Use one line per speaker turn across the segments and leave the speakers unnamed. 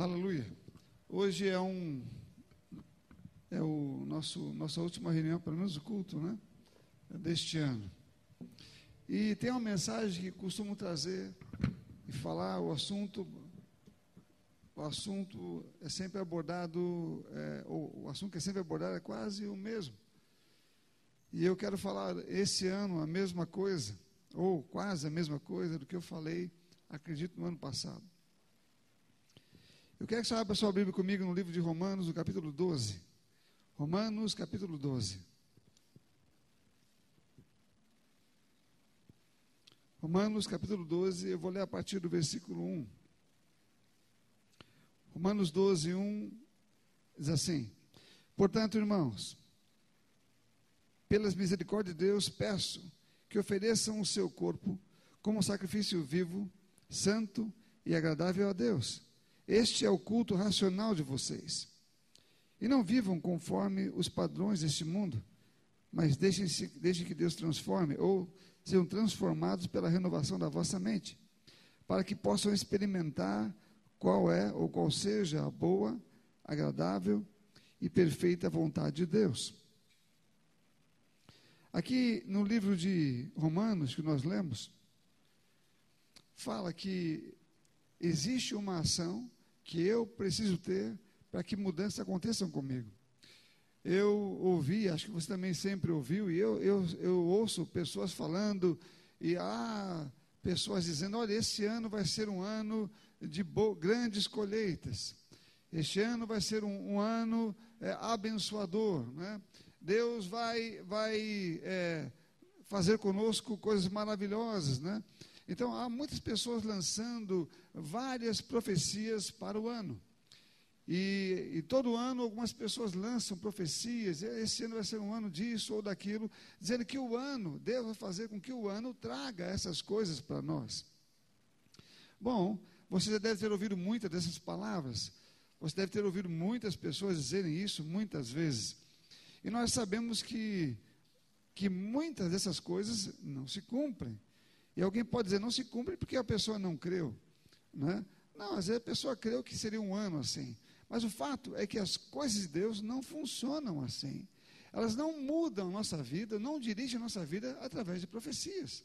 Aleluia. Hoje é um é o nosso nossa última reunião, pelo menos o culto, né? Deste ano. E tem uma mensagem que costumo trazer e falar o assunto o assunto é sempre abordado é, o, o assunto que é sempre abordado é quase o mesmo. E eu quero falar esse ano a mesma coisa ou quase a mesma coisa do que eu falei, acredito no ano passado. Eu quero que você abra sua Bíblia comigo no livro de Romanos, no capítulo 12. Romanos, capítulo 12. Romanos, capítulo 12, eu vou ler a partir do versículo 1. Romanos 12, 1 diz assim: Portanto, irmãos, pelas misericórdias de Deus, peço que ofereçam o seu corpo como sacrifício vivo, santo e agradável a Deus este é o culto racional de vocês. E não vivam conforme os padrões deste mundo, mas deixem, deixem que Deus transforme, ou sejam transformados pela renovação da vossa mente, para que possam experimentar qual é ou qual seja a boa, agradável e perfeita vontade de Deus. Aqui no livro de Romanos que nós lemos, fala que existe uma ação que eu preciso ter para que mudanças aconteçam comigo. Eu ouvi, acho que você também sempre ouviu, e eu, eu, eu ouço pessoas falando, e há pessoas dizendo: olha, esse ano vai ser um ano de grandes colheitas, este ano vai ser um, um ano é, abençoador, né? Deus vai, vai é, fazer conosco coisas maravilhosas, né? Então, há muitas pessoas lançando várias profecias para o ano. E, e, todo ano algumas pessoas lançam profecias, esse ano vai ser um ano disso ou daquilo, dizendo que o ano, Deus vai fazer com que o ano traga essas coisas para nós. Bom, você já deve ter ouvido muitas dessas palavras, você deve ter ouvido muitas pessoas dizerem isso muitas vezes. E nós sabemos que, que muitas dessas coisas não se cumprem. E alguém pode dizer, não se cumpre porque a pessoa não creu. Né? Não, às vezes a pessoa creu que seria um ano assim. Mas o fato é que as coisas de Deus não funcionam assim. Elas não mudam a nossa vida, não dirigem nossa vida através de profecias.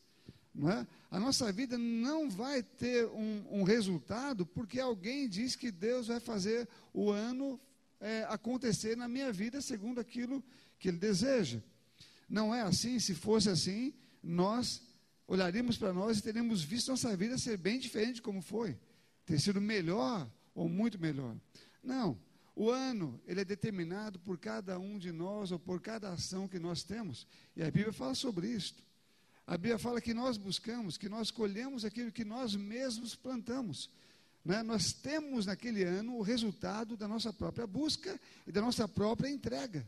É? A nossa vida não vai ter um, um resultado porque alguém diz que Deus vai fazer o ano é, acontecer na minha vida segundo aquilo que Ele deseja. Não é assim, se fosse assim, nós olharíamos para nós e teríamos visto nossa vida ser bem diferente como foi, ter sido melhor ou muito melhor. Não, o ano ele é determinado por cada um de nós ou por cada ação que nós temos. E a Bíblia fala sobre isto. A Bíblia fala que nós buscamos, que nós colhemos aquilo que nós mesmos plantamos. Né? Nós temos naquele ano o resultado da nossa própria busca e da nossa própria entrega.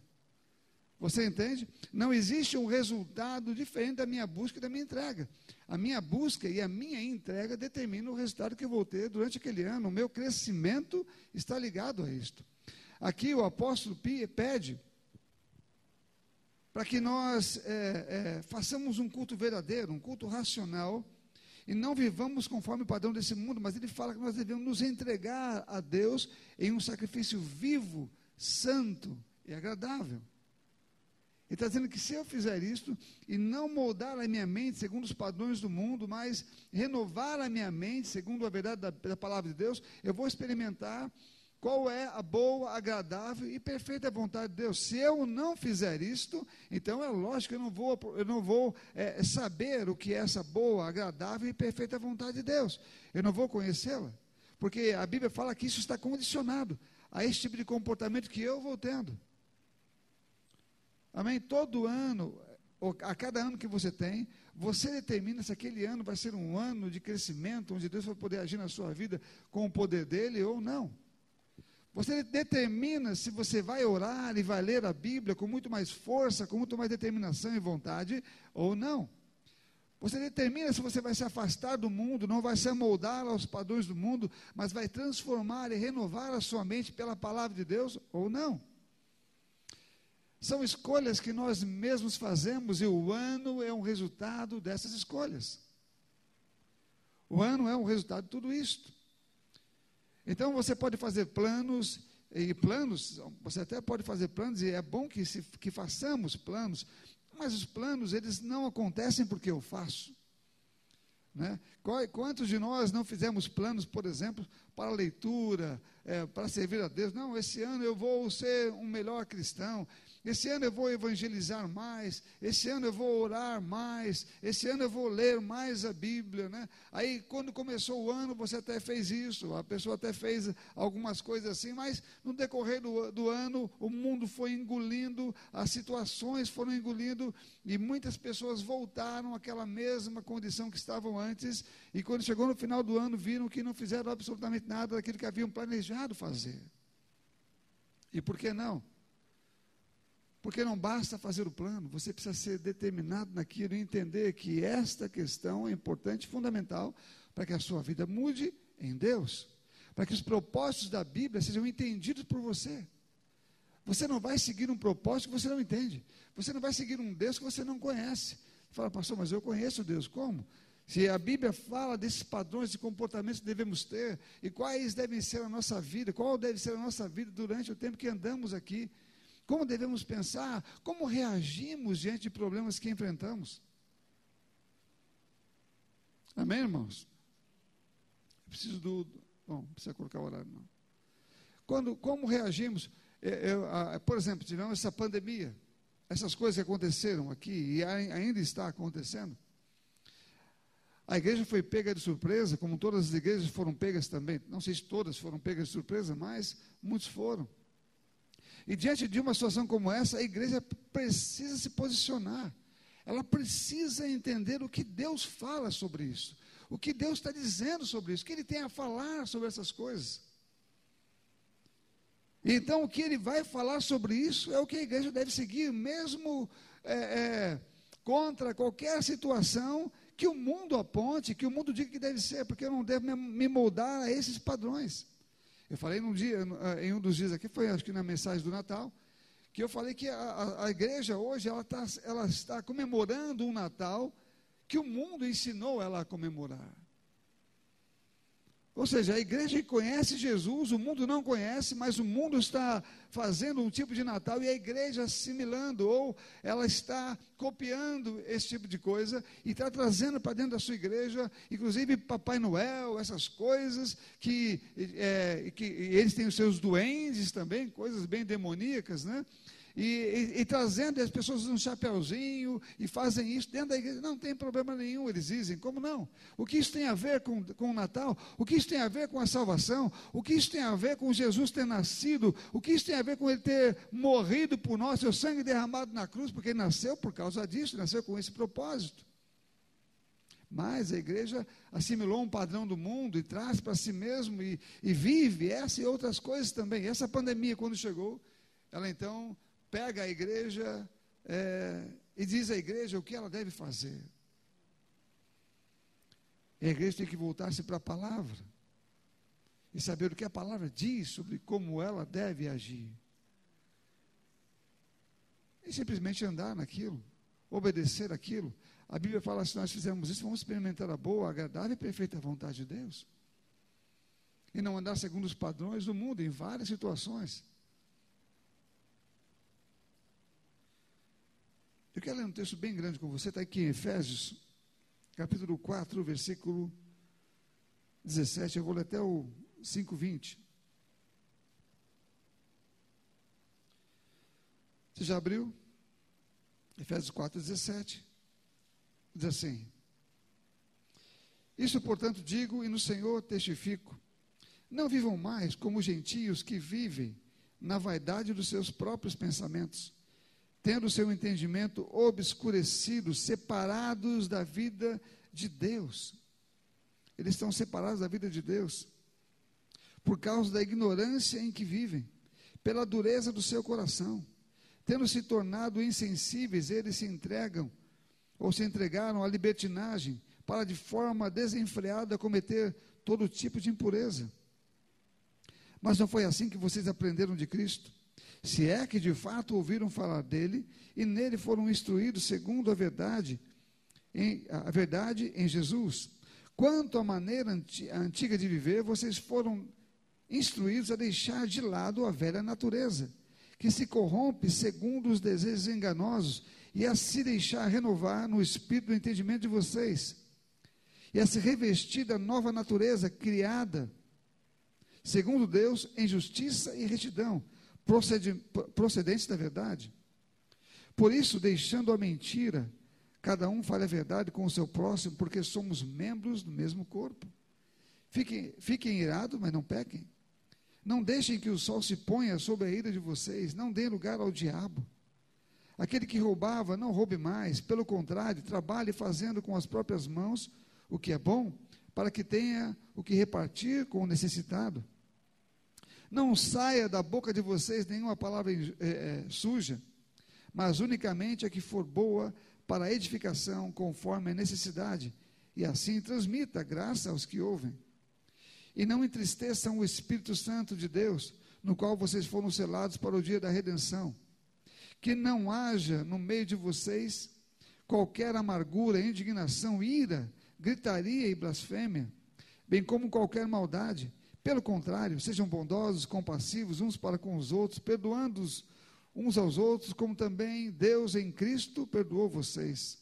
Você entende? Não existe um resultado diferente da minha busca e da minha entrega. A minha busca e a minha entrega determinam o resultado que eu vou ter durante aquele ano. O meu crescimento está ligado a isto. Aqui o apóstolo pede para que nós é, é, façamos um culto verdadeiro, um culto racional, e não vivamos conforme o padrão desse mundo, mas ele fala que nós devemos nos entregar a Deus em um sacrifício vivo, santo e agradável. Ele está dizendo que se eu fizer isto e não moldar a minha mente segundo os padrões do mundo, mas renovar a minha mente segundo a verdade da, da palavra de Deus, eu vou experimentar qual é a boa, agradável e perfeita vontade de Deus. Se eu não fizer isto, então é lógico que eu não vou, eu não vou é, saber o que é essa boa, agradável e perfeita vontade de Deus. Eu não vou conhecê-la. Porque a Bíblia fala que isso está condicionado a esse tipo de comportamento que eu vou tendo. Amém? Todo ano, a cada ano que você tem, você determina se aquele ano vai ser um ano de crescimento, onde Deus vai poder agir na sua vida com o poder dele ou não. Você determina se você vai orar e vai ler a Bíblia com muito mais força, com muito mais determinação e vontade ou não. Você determina se você vai se afastar do mundo, não vai se amoldar aos padrões do mundo, mas vai transformar e renovar a sua mente pela palavra de Deus ou não. São escolhas que nós mesmos fazemos e o ano é um resultado dessas escolhas. O ano é um resultado de tudo isto. Então você pode fazer planos, e planos, você até pode fazer planos, e é bom que, se, que façamos planos, mas os planos, eles não acontecem porque eu faço. Né? Quantos de nós não fizemos planos, por exemplo, para leitura, é, para servir a Deus? Não, esse ano eu vou ser um melhor cristão, esse ano eu vou evangelizar mais, esse ano eu vou orar mais, esse ano eu vou ler mais a Bíblia, né? Aí quando começou o ano você até fez isso, a pessoa até fez algumas coisas assim, mas no decorrer do, do ano o mundo foi engolindo, as situações foram engolindo e muitas pessoas voltaram àquela mesma condição que estavam antes e quando chegou no final do ano viram que não fizeram absolutamente nada daquilo que haviam planejado fazer. E por que não? Porque não basta fazer o plano, você precisa ser determinado naquilo e entender que esta questão é importante, fundamental, para que a sua vida mude em Deus, para que os propósitos da Bíblia sejam entendidos por você. Você não vai seguir um propósito que você não entende. Você não vai seguir um Deus que você não conhece. Fala, pastor, mas eu conheço Deus. Como? Se a Bíblia fala desses padrões de comportamento que devemos ter e quais devem ser a nossa vida, qual deve ser a nossa vida durante o tempo que andamos aqui, como devemos pensar? Como reagimos diante de problemas que enfrentamos? Amém, irmãos? Eu preciso do. Bom, não precisa colocar o horário, não. Quando, como reagimos? Eu, a, por exemplo, tivemos essa pandemia, essas coisas que aconteceram aqui e ainda está acontecendo. A igreja foi pega de surpresa, como todas as igrejas foram pegas também. Não sei se todas foram pegas de surpresa, mas muitos foram. E diante de uma situação como essa, a igreja precisa se posicionar. Ela precisa entender o que Deus fala sobre isso. O que Deus está dizendo sobre isso. O que Ele tem a falar sobre essas coisas. Então, o que Ele vai falar sobre isso é o que a igreja deve seguir, mesmo é, é, contra qualquer situação que o mundo aponte, que o mundo diga que deve ser, porque eu não devo me moldar a esses padrões. Eu falei num dia, ah, em um dos dias aqui, foi acho que na mensagem do Natal, que eu falei que a, a, igreja hoje ela, tá, ela está comemorando um Natal que o mundo ensinou ela a comemorar. Ou seja, a igreja conhece Jesus, o mundo não conhece, mas o mundo está fazendo um tipo de Natal e a igreja assimilando, ou ela está copiando esse tipo de coisa e está trazendo para dentro da sua igreja, inclusive Papai Noel, essas coisas que, é, que eles têm os seus duendes também, coisas bem demoníacas, né? E, e, e trazendo, as pessoas um chapéuzinho e fazem isso dentro da igreja. Não tem problema nenhum, eles dizem. Como não? O que isso tem a ver com, com o Natal? O que isso tem a ver com a salvação? O que isso tem a ver com Jesus ter nascido? O que isso tem a ver com ele ter morrido por nós, seu sangue derramado na cruz, porque ele nasceu por causa disso, nasceu com esse propósito. Mas a igreja assimilou um padrão do mundo e traz para si mesmo e, e vive essa e outras coisas também. Essa pandemia, quando chegou, ela então pega a igreja é, e diz à igreja o que ela deve fazer. E a igreja tem que voltar-se para a palavra e saber o que a palavra diz sobre como ela deve agir. E simplesmente andar naquilo, obedecer aquilo. A Bíblia fala: se nós fizermos isso, vamos experimentar a boa, agradável e perfeita vontade de Deus. E não andar segundo os padrões do mundo em várias situações. Eu quero ler um texto bem grande com você, está aqui em Efésios, capítulo 4, versículo 17. Eu vou ler até o 5,20. Você já abriu? Efésios 4, 17. Diz assim: Isso, portanto, digo e no Senhor testifico: não vivam mais como gentios que vivem na vaidade dos seus próprios pensamentos tendo seu entendimento obscurecido, separados da vida de Deus. Eles estão separados da vida de Deus por causa da ignorância em que vivem, pela dureza do seu coração. Tendo se tornado insensíveis, eles se entregam ou se entregaram à libertinagem para de forma desenfreada cometer todo tipo de impureza. Mas não foi assim que vocês aprenderam de Cristo se é que de fato ouviram falar dele e nele foram instruídos segundo a verdade, em, a verdade em Jesus. Quanto à maneira antiga de viver, vocês foram instruídos a deixar de lado a velha natureza, que se corrompe segundo os desejos enganosos, e a se deixar renovar no espírito do entendimento de vocês, e a se revestir da nova natureza criada, segundo Deus, em justiça e retidão, procedentes da verdade. Por isso, deixando a mentira, cada um fale a verdade com o seu próximo, porque somos membros do mesmo corpo. Fiquem, fiquem irados, mas não pequem. Não deixem que o sol se ponha sobre a ira de vocês, não deem lugar ao diabo. Aquele que roubava, não roube mais, pelo contrário, trabalhe fazendo com as próprias mãos o que é bom, para que tenha o que repartir com o necessitado. Não saia da boca de vocês nenhuma palavra é, é, suja, mas unicamente a que for boa para a edificação, conforme a necessidade, e assim transmita graça aos que ouvem. E não entristeçam o Espírito Santo de Deus, no qual vocês foram selados para o dia da redenção. Que não haja no meio de vocês qualquer amargura, indignação, ira, gritaria e blasfêmia, bem como qualquer maldade pelo contrário, sejam bondosos, compassivos uns para com os outros, perdoando-os uns aos outros, como também Deus em Cristo perdoou vocês.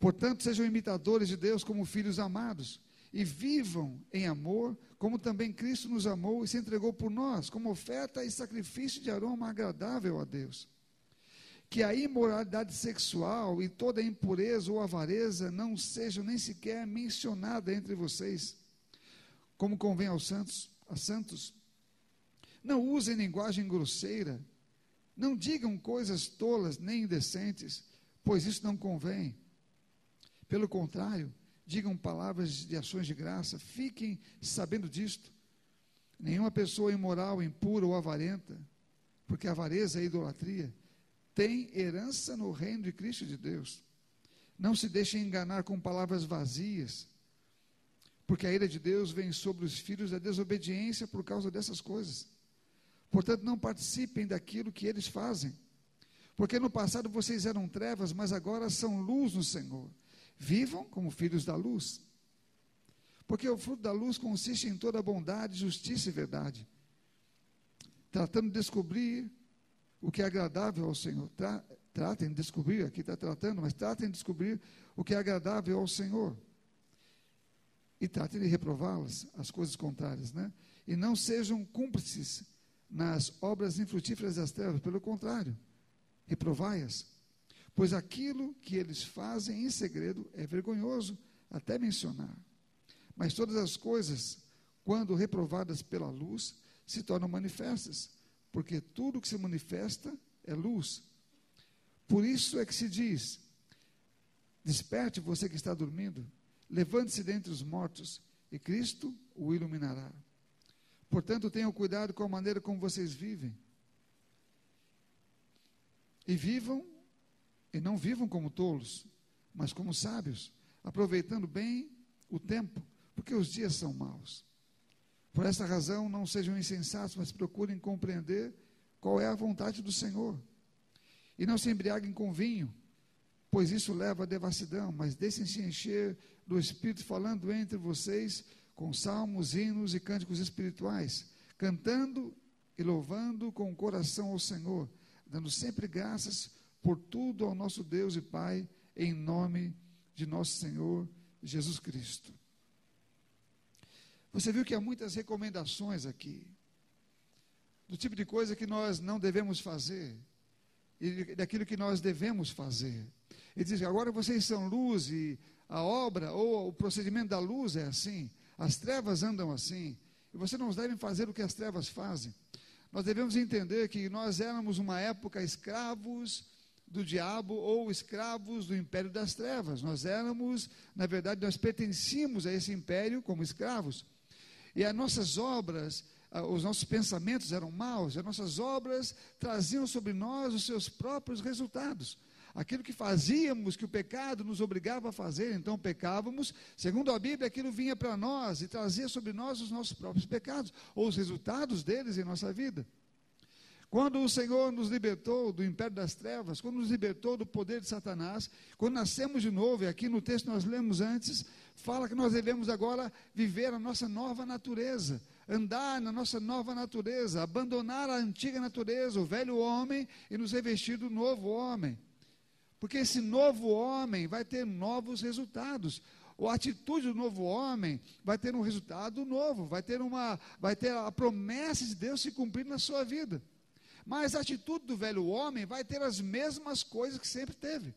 Portanto, sejam imitadores de Deus como filhos amados e vivam em amor, como também Cristo nos amou e se entregou por nós, como oferta e sacrifício de aroma agradável a Deus. Que a imoralidade sexual e toda impureza ou avareza não sejam nem sequer mencionada entre vocês como convém aos santos, a santos. Não usem linguagem grosseira, não digam coisas tolas nem indecentes, pois isso não convém. Pelo contrário, digam palavras de ações de graça, fiquem sabendo disto. Nenhuma pessoa imoral, impura ou avarenta, porque avareza é idolatria, tem herança no reino de Cristo de Deus. Não se deixem enganar com palavras vazias, porque a ira de Deus vem sobre os filhos da desobediência por causa dessas coisas. Portanto, não participem daquilo que eles fazem. Porque no passado vocês eram trevas, mas agora são luz no Senhor. Vivam como filhos da luz. Porque o fruto da luz consiste em toda bondade, justiça e verdade. Tratando de descobrir o que é agradável ao Senhor. Tra tratem de descobrir, aqui está tratando, mas tratem de descobrir o que é agradável ao Senhor e tratem de reprová-las, as coisas contrárias, né? E não sejam cúmplices nas obras infrutíferas das trevas, pelo contrário, reprovai-as. Pois aquilo que eles fazem em segredo é vergonhoso até mencionar. Mas todas as coisas, quando reprovadas pela luz, se tornam manifestas, porque tudo que se manifesta é luz. Por isso é que se diz: desperte você que está dormindo, Levante-se dentre os mortos e Cristo o iluminará. Portanto, tenham cuidado com a maneira como vocês vivem. E vivam, e não vivam como tolos, mas como sábios, aproveitando bem o tempo, porque os dias são maus. Por essa razão, não sejam insensatos, mas procurem compreender qual é a vontade do Senhor. E não se embriaguem com vinho, pois isso leva à devassidão, mas deixem-se encher do Espírito falando entre vocês com salmos, hinos e cânticos espirituais, cantando e louvando com o coração ao Senhor, dando sempre graças por tudo ao nosso Deus e Pai, em nome de nosso Senhor Jesus Cristo. Você viu que há muitas recomendações aqui, do tipo de coisa que nós não devemos fazer, e daquilo que nós devemos fazer. Ele diz: agora vocês são luz e a obra ou o procedimento da luz é assim. As trevas andam assim. E você não deve fazer o que as trevas fazem. Nós devemos entender que nós éramos uma época escravos do diabo ou escravos do império das trevas. Nós éramos, na verdade, nós pertencíamos a esse império como escravos. E as nossas obras, os nossos pensamentos eram maus, as nossas obras traziam sobre nós os seus próprios resultados aquilo que fazíamos, que o pecado nos obrigava a fazer, então pecávamos, segundo a Bíblia, aquilo vinha para nós e trazia sobre nós os nossos próprios pecados, ou os resultados deles em nossa vida. Quando o Senhor nos libertou do império das trevas, quando nos libertou do poder de Satanás, quando nascemos de novo, e aqui no texto nós lemos antes, fala que nós devemos agora viver a nossa nova natureza, andar na nossa nova natureza, abandonar a antiga natureza, o velho homem, e nos revestir do novo homem. Porque esse novo homem vai ter novos resultados. A atitude do novo homem vai ter um resultado novo, vai ter uma, vai ter a promessa de Deus se cumprir na sua vida. Mas a atitude do velho homem vai ter as mesmas coisas que sempre teve.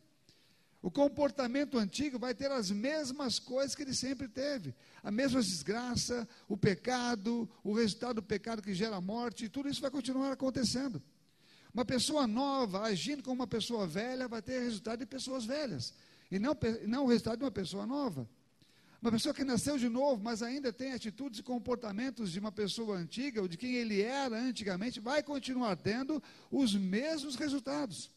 O comportamento antigo vai ter as mesmas coisas que ele sempre teve. A mesma desgraça, o pecado, o resultado do pecado que gera morte, tudo isso vai continuar acontecendo. Uma pessoa nova agindo como uma pessoa velha vai ter resultado de pessoas velhas. E não, não o resultado de uma pessoa nova. Uma pessoa que nasceu de novo, mas ainda tem atitudes e comportamentos de uma pessoa antiga, ou de quem ele era antigamente, vai continuar tendo os mesmos resultados.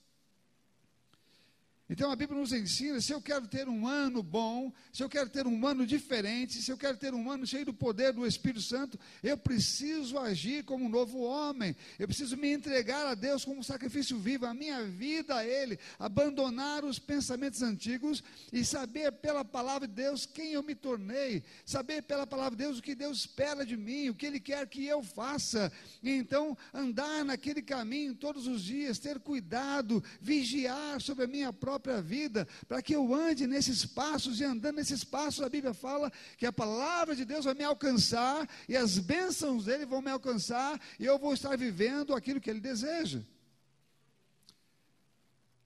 Então a Bíblia nos ensina: se eu quero ter um ano bom, se eu quero ter um ano diferente, se eu quero ter um ano cheio do poder do Espírito Santo, eu preciso agir como um novo homem, eu preciso me entregar a Deus como um sacrifício vivo, a minha vida a Ele, abandonar os pensamentos antigos e saber pela palavra de Deus quem eu me tornei, saber pela palavra de Deus o que Deus espera de mim, o que Ele quer que eu faça, e então andar naquele caminho todos os dias, ter cuidado, vigiar sobre a minha própria própria vida, para que eu ande nesses passos, e andando nesses passos, a Bíblia fala que a palavra de Deus vai me alcançar, e as bênçãos dele vão me alcançar, e eu vou estar vivendo aquilo que ele deseja.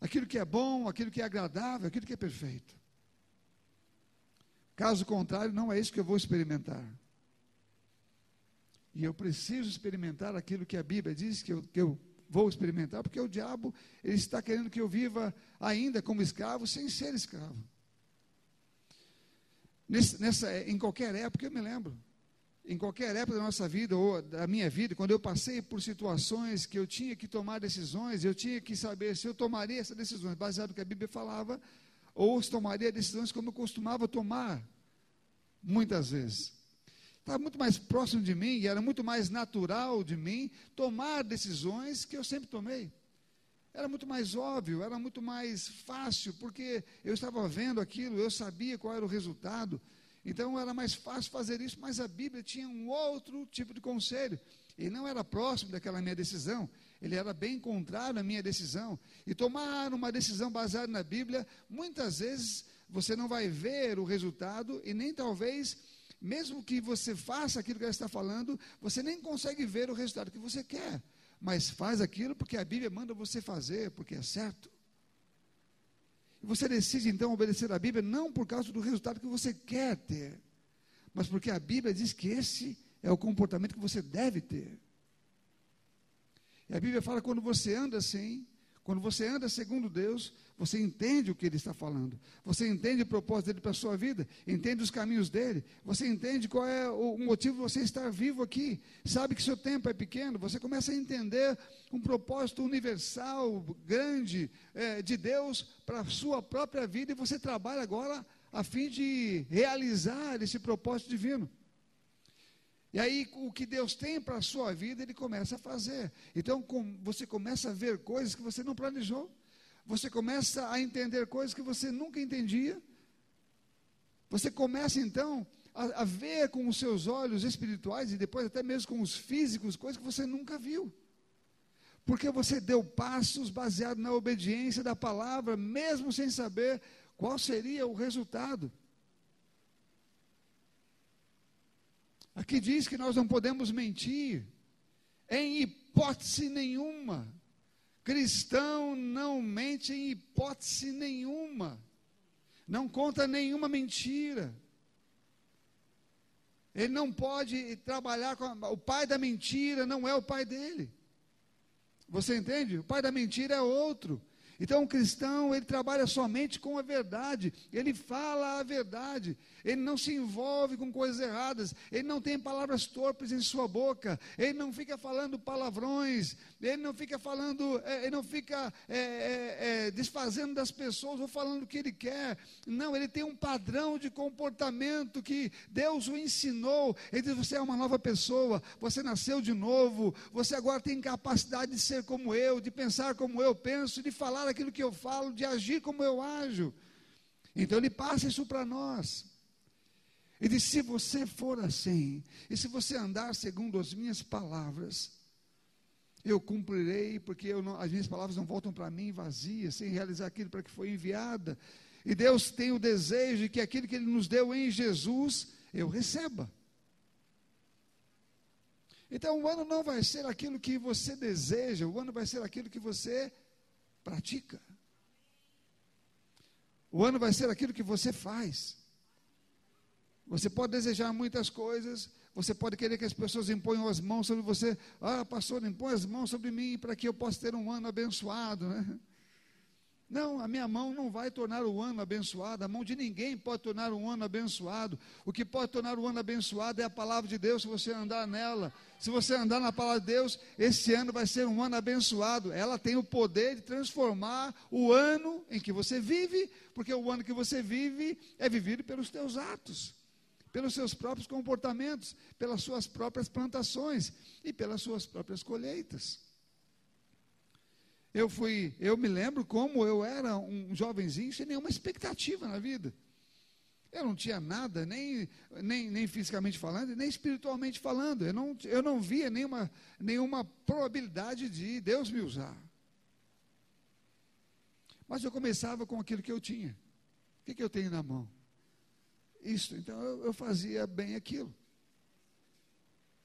Aquilo que é bom, aquilo que é agradável, aquilo que é perfeito. Caso contrário, não é isso que eu vou experimentar. E eu preciso experimentar aquilo que a Bíblia diz que eu, que eu vou experimentar, porque o diabo ele está querendo que eu viva ainda como escravo sem ser escravo. Nessa, em qualquer época, eu me lembro, em qualquer época da nossa vida ou da minha vida, quando eu passei por situações que eu tinha que tomar decisões, eu tinha que saber se eu tomaria essas decisões baseado no que a Bíblia falava, ou se tomaria decisões como eu costumava tomar, muitas vezes estava muito mais próximo de mim e era muito mais natural de mim tomar decisões que eu sempre tomei. Era muito mais óbvio, era muito mais fácil, porque eu estava vendo aquilo, eu sabia qual era o resultado. Então era mais fácil fazer isso, mas a Bíblia tinha um outro tipo de conselho. Ele não era próximo daquela minha decisão, ele era bem contrário à minha decisão. E tomar uma decisão baseada na Bíblia, muitas vezes você não vai ver o resultado e nem talvez mesmo que você faça aquilo que ela está falando, você nem consegue ver o resultado que você quer. Mas faz aquilo porque a Bíblia manda você fazer, porque é certo. E você decide então obedecer a Bíblia não por causa do resultado que você quer ter, mas porque a Bíblia diz que esse é o comportamento que você deve ter. E a Bíblia fala quando você anda assim, quando você anda segundo Deus, você entende o que ele está falando. Você entende o propósito dele para a sua vida. Entende os caminhos dele. Você entende qual é o motivo de você estar vivo aqui. Sabe que seu tempo é pequeno. Você começa a entender um propósito universal, grande, é, de Deus para a sua própria vida. E você trabalha agora a fim de realizar esse propósito divino. E aí, o que Deus tem para a sua vida, Ele começa a fazer. Então, com, você começa a ver coisas que você não planejou. Você começa a entender coisas que você nunca entendia. Você começa, então, a, a ver com os seus olhos espirituais e depois até mesmo com os físicos, coisas que você nunca viu. Porque você deu passos baseados na obediência da palavra, mesmo sem saber qual seria o resultado. Aqui diz que nós não podemos mentir, em hipótese nenhuma. Cristão não mente em hipótese nenhuma, não conta nenhuma mentira. Ele não pode trabalhar com. A, o pai da mentira não é o pai dele. Você entende? O pai da mentira é outro. Então, o cristão, ele trabalha somente com a verdade, ele fala a verdade, ele não se envolve com coisas erradas, ele não tem palavras torpes em sua boca, ele não fica falando palavrões, ele não fica falando, é, ele não fica é, é, é, desfazendo das pessoas ou falando o que ele quer, não, ele tem um padrão de comportamento que Deus o ensinou, ele diz: você é uma nova pessoa, você nasceu de novo, você agora tem capacidade de ser como eu, de pensar como eu penso, de falar aquilo que eu falo, de agir como eu ajo. Então ele passa isso para nós. E disse: se você for assim, e se você andar segundo as minhas palavras, eu cumprirei, porque não, as minhas palavras não voltam para mim vazias, sem realizar aquilo para que foi enviada. E Deus tem o desejo de que aquilo que Ele nos deu em Jesus, eu receba. Então o ano não vai ser aquilo que você deseja, o ano vai ser aquilo que você pratica. O ano vai ser aquilo que você faz. Você pode desejar muitas coisas, você pode querer que as pessoas imponham as mãos sobre você. Ah, pastor, impõe as mãos sobre mim para que eu possa ter um ano abençoado. Né? Não, a minha mão não vai tornar o ano abençoado, a mão de ninguém pode tornar um ano abençoado. O que pode tornar o ano abençoado é a palavra de Deus, se você andar nela. Se você andar na palavra de Deus, esse ano vai ser um ano abençoado. Ela tem o poder de transformar o ano em que você vive, porque o ano que você vive é vivido pelos teus atos, pelos seus próprios comportamentos, pelas suas próprias plantações e pelas suas próprias colheitas. Eu fui, eu me lembro como eu era um jovenzinho sem nenhuma expectativa na vida. Eu não tinha nada, nem, nem, nem fisicamente falando, nem espiritualmente falando. Eu não, eu não via nenhuma, nenhuma probabilidade de Deus me usar. Mas eu começava com aquilo que eu tinha. O que, que eu tenho na mão? Isso. Então eu, eu fazia bem aquilo.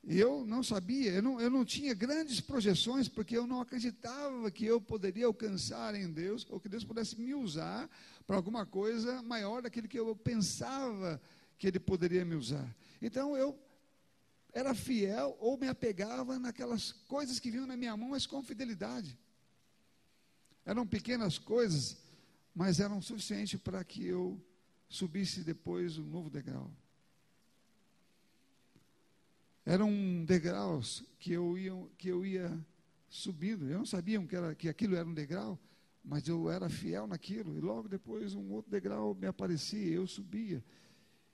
E eu não sabia, eu não, eu não tinha grandes projeções, porque eu não acreditava que eu poderia alcançar em Deus, ou que Deus pudesse me usar para alguma coisa maior daquilo que eu pensava que Ele poderia me usar. Então eu era fiel ou me apegava naquelas coisas que vinham na minha mão, mas com fidelidade. Eram pequenas coisas, mas eram suficientes para que eu subisse depois um novo degrau. Eram degraus que eu ia, que eu ia subindo. Eu não sabia que, era, que aquilo era um degrau, mas eu era fiel naquilo. E logo depois um outro degrau me aparecia, eu subia.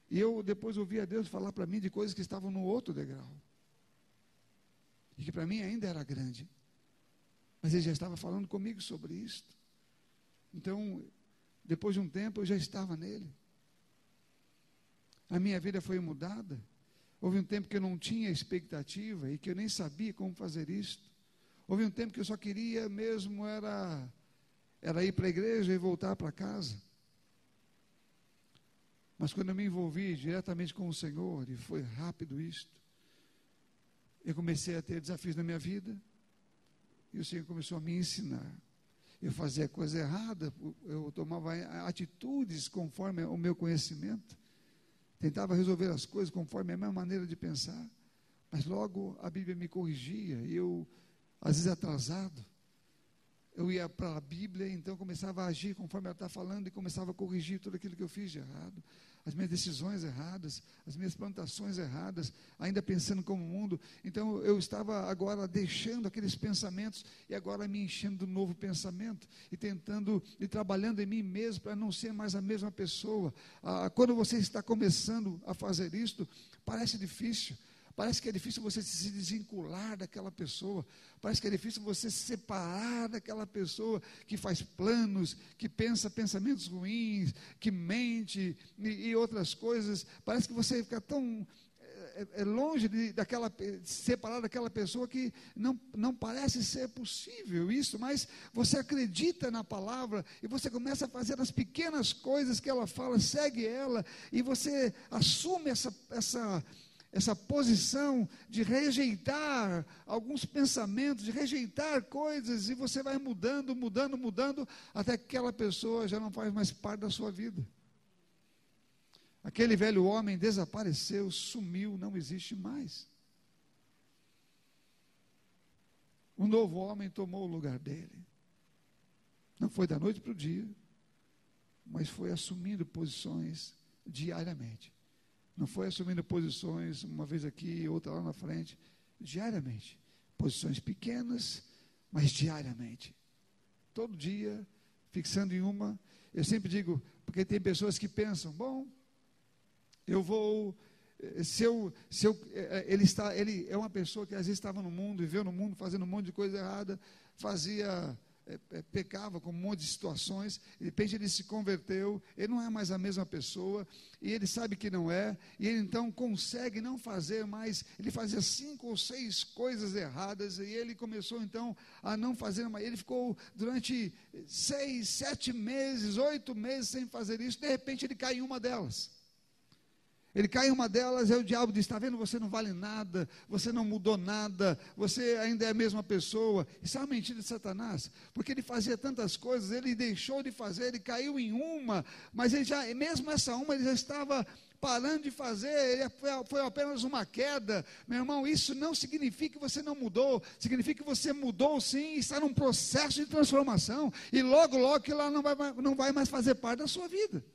E eu depois ouvia Deus falar para mim de coisas que estavam no outro degrau. E que para mim ainda era grande. Mas ele já estava falando comigo sobre isso. Então, depois de um tempo, eu já estava nele. A minha vida foi mudada. Houve um tempo que eu não tinha expectativa e que eu nem sabia como fazer isto. Houve um tempo que eu só queria mesmo era, era ir para a igreja e voltar para casa. Mas quando eu me envolvi diretamente com o Senhor, e foi rápido isto, eu comecei a ter desafios na minha vida, e o Senhor começou a me ensinar. Eu fazia coisa errada, eu tomava atitudes conforme o meu conhecimento tentava resolver as coisas conforme a minha maneira de pensar, mas logo a Bíblia me corrigia, e eu, às vezes atrasado, eu ia para a Bíblia, então começava a agir conforme ela está falando e começava a corrigir tudo aquilo que eu fiz de errado, as minhas decisões erradas, as minhas plantações erradas, ainda pensando como o mundo. Então eu estava agora deixando aqueles pensamentos e agora me enchendo do novo pensamento e tentando e trabalhando em mim mesmo para não ser mais a mesma pessoa. Ah, quando você está começando a fazer isto, parece difícil. Parece que é difícil você se desvincular daquela pessoa. Parece que é difícil você se separar daquela pessoa que faz planos, que pensa pensamentos ruins, que mente e, e outras coisas. Parece que você fica tão é, é longe de, daquela, de separar daquela pessoa que não, não parece ser possível isso, mas você acredita na palavra e você começa a fazer as pequenas coisas que ela fala, segue ela e você assume essa, essa essa posição de rejeitar alguns pensamentos, de rejeitar coisas, e você vai mudando, mudando, mudando, até que aquela pessoa já não faz mais parte da sua vida. Aquele velho homem desapareceu, sumiu, não existe mais. Um novo homem tomou o lugar dele. Não foi da noite para o dia, mas foi assumindo posições diariamente. Não foi assumindo posições, uma vez aqui, outra lá na frente, diariamente. Posições pequenas, mas diariamente. Todo dia, fixando em uma. Eu sempre digo, porque tem pessoas que pensam, bom, eu vou. Eh, se eu, se eu, eh, ele, está, ele é uma pessoa que às vezes estava no mundo, viveu no mundo, fazendo um monte de coisa errada, fazia é, é, pecava com um monte de situações, de repente ele se converteu, ele não é mais a mesma pessoa, e ele sabe que não é, e ele então consegue não fazer mais, ele fazia cinco ou seis coisas erradas, e ele começou então a não fazer mais, ele ficou durante seis, sete meses, oito meses sem fazer isso, de repente ele cai em uma delas. Ele cai em uma delas, e o diabo diz: Está vendo, você não vale nada, você não mudou nada, você ainda é a mesma pessoa. Isso é uma mentira de Satanás, porque ele fazia tantas coisas, ele deixou de fazer, ele caiu em uma, mas ele já, mesmo essa uma, ele já estava parando de fazer, foi, foi apenas uma queda. Meu irmão, isso não significa que você não mudou, significa que você mudou sim, está num processo de transformação, e logo, logo que lá não vai, não vai mais fazer parte da sua vida.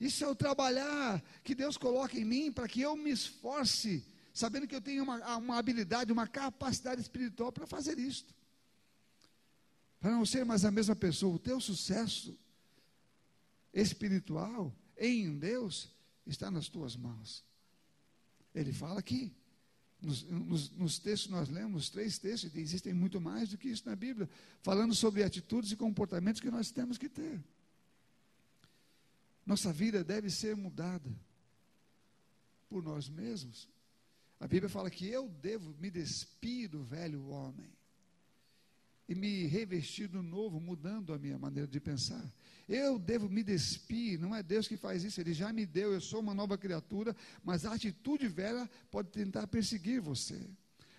Isso é o trabalhar que Deus coloca em mim para que eu me esforce, sabendo que eu tenho uma, uma habilidade, uma capacidade espiritual para fazer isto. Para não ser mais a mesma pessoa. O teu sucesso espiritual em Deus está nas tuas mãos. Ele fala aqui. Nos, nos, nos, textos nós lemos, três textos, existem muito mais do que isso na Bíblia, falando sobre atitudes e comportamentos que nós temos que ter. Nossa vida deve ser mudada por nós mesmos. A Bíblia fala que eu devo me despir do velho homem e me revestir do novo, mudando a minha maneira de pensar. Eu devo me despir, não é Deus que faz isso, Ele já me deu, eu sou uma nova criatura, mas a atitude velha pode tentar perseguir você.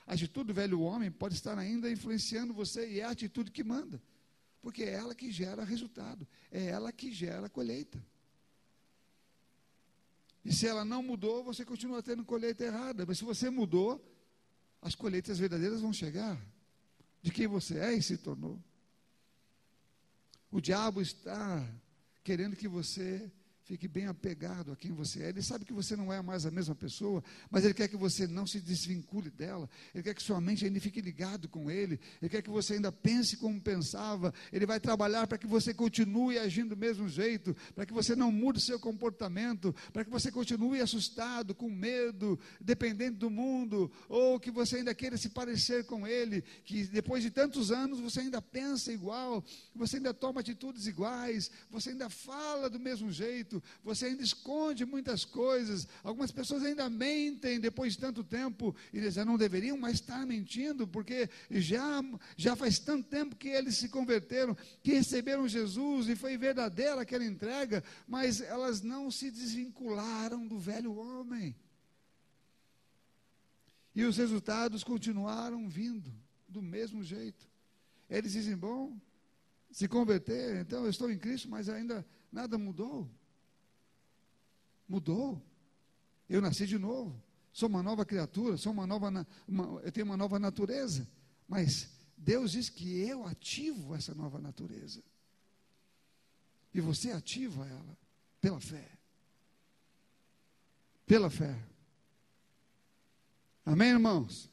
A atitude do velho homem pode estar ainda influenciando você e é a atitude que manda, porque é ela que gera resultado, é ela que gera colheita. E se ela não mudou, você continua tendo colheita errada. Mas se você mudou, as colheitas verdadeiras vão chegar. De quem você é e se tornou. O diabo está querendo que você Fique bem apegado a quem você é. Ele sabe que você não é mais a mesma pessoa, mas ele quer que você não se desvincule dela. Ele quer que sua mente ainda fique ligado com ele. Ele quer que você ainda pense como pensava. Ele vai trabalhar para que você continue agindo do mesmo jeito, para que você não mude seu comportamento, para que você continue assustado, com medo, dependente do mundo, ou que você ainda queira se parecer com ele, que depois de tantos anos você ainda pensa igual, você ainda toma atitudes iguais, você ainda fala do mesmo jeito você ainda esconde muitas coisas. Algumas pessoas ainda mentem depois de tanto tempo, e eles já não deveriam mais estar mentindo, porque já, já faz tanto tempo que eles se converteram, que receberam Jesus e foi verdadeira aquela entrega, mas elas não se desvincularam do velho homem. E os resultados continuaram vindo do mesmo jeito. Eles dizem: bom, se converter, então eu estou em Cristo, mas ainda nada mudou. Mudou. Eu nasci de novo. Sou uma nova criatura, sou uma nova, uma, eu tenho uma nova natureza. Mas Deus diz que eu ativo essa nova natureza. E você ativa ela pela fé. Pela fé. Amém, irmãos?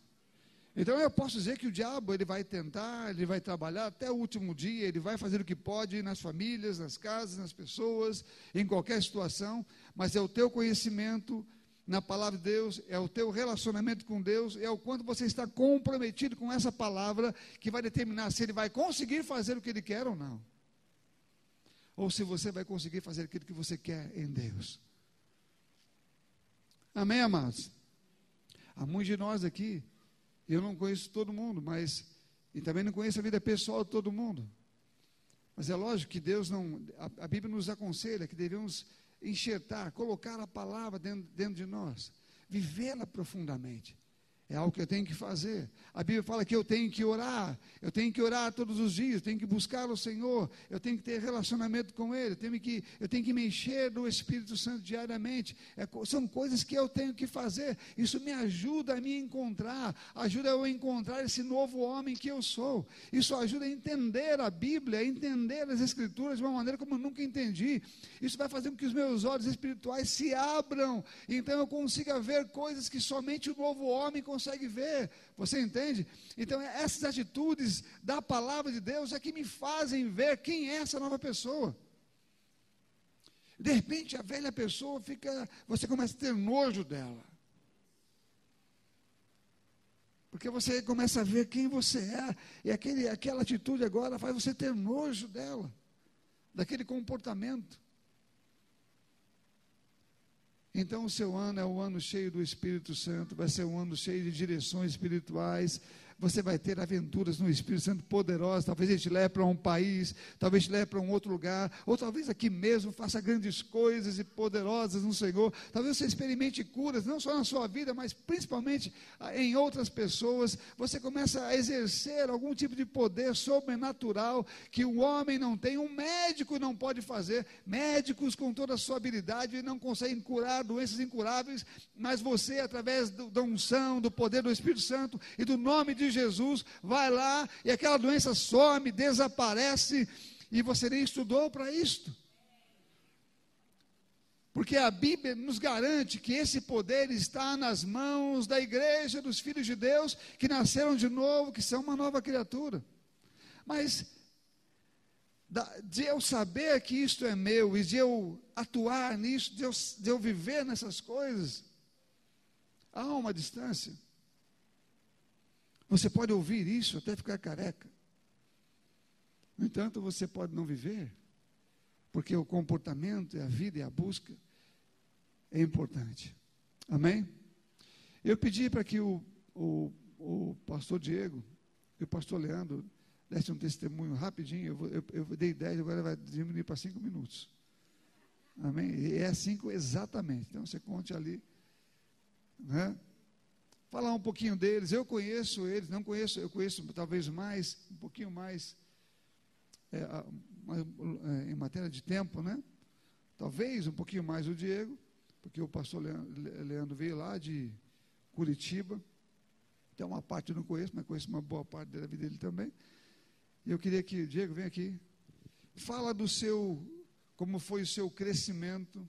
Então eu posso dizer que o diabo ele vai tentar, ele vai trabalhar até o último dia, ele vai fazer o que pode nas famílias, nas casas, nas pessoas, em qualquer situação, mas é o teu conhecimento na palavra de Deus, é o teu relacionamento com Deus, é o quanto você está comprometido com essa palavra que vai determinar se ele vai conseguir fazer o que ele quer ou não. Ou se você vai conseguir fazer aquilo que você quer em Deus. Amém, amados? Há muitos de nós aqui eu não conheço todo mundo, mas e também não conheço a vida pessoal de todo mundo. Mas é lógico que Deus não, a, a Bíblia nos aconselha que devemos enxertar, colocar a palavra dentro, dentro de nós, vivê-la profundamente. É algo que eu tenho que fazer. A Bíblia fala que eu tenho que orar, eu tenho que orar todos os dias, tenho que buscar o Senhor, eu tenho que ter relacionamento com Ele, eu tenho que, eu tenho que me encher do Espírito Santo diariamente. É, são coisas que eu tenho que fazer. Isso me ajuda a me encontrar, ajuda eu a encontrar esse novo homem que eu sou. Isso ajuda a entender a Bíblia, a entender as Escrituras de uma maneira como eu nunca entendi. Isso vai fazer com que os meus olhos espirituais se abram, então eu consiga ver coisas que somente o novo homem consegue consegue ver. Você entende? Então, essas atitudes da palavra de Deus é que me fazem ver quem é essa nova pessoa. De repente, a velha pessoa fica. Você começa a ter nojo dela. Porque você começa a ver quem você é, e aquele, aquela atitude agora faz você ter nojo dela, daquele comportamento. Então, o seu ano é um ano cheio do Espírito Santo, vai ser um ano cheio de direções espirituais, você vai ter aventuras no Espírito Santo poderosas. Talvez ele te leve para um país, talvez te leve para um outro lugar, ou talvez aqui mesmo faça grandes coisas e poderosas no Senhor. Talvez você experimente curas, não só na sua vida, mas principalmente ah, em outras pessoas. Você começa a exercer algum tipo de poder sobrenatural que o homem não tem, um médico não pode fazer. Médicos, com toda a sua habilidade, não conseguem curar doenças incuráveis, mas você, através da unção, do poder do Espírito Santo e do nome de Jesus, vai lá e aquela doença some, desaparece, e você nem estudou para isto. Porque a Bíblia nos garante que esse poder está nas mãos da igreja, dos filhos de Deus, que nasceram de novo, que são uma nova criatura. Mas de eu saber que isto é meu e de eu atuar nisso, de eu, de eu viver nessas coisas, há uma distância. Você pode ouvir isso até ficar careca. No entanto, você pode não viver, porque o comportamento, a vida e a busca é importante. Amém? Eu pedi para que o, o, o, pastor Diego e o pastor Leandro dessem um testemunho rapidinho. Eu, eu, eu dei 10, agora vai diminuir para 5 minutos. Amém? E é 5 exatamente. Então você conte ali. Né? Falar um pouquinho deles. Eu conheço eles, não conheço, eu conheço talvez mais, um pouquinho mais, é, é, em matéria de tempo, né? Talvez um pouquinho mais o Diego, porque o pastor Leandro veio lá de Curitiba. Tem uma parte eu não conheço, mas conheço uma boa parte da vida dele também. E eu queria que, Diego, vem aqui. Fala do seu, como foi o seu crescimento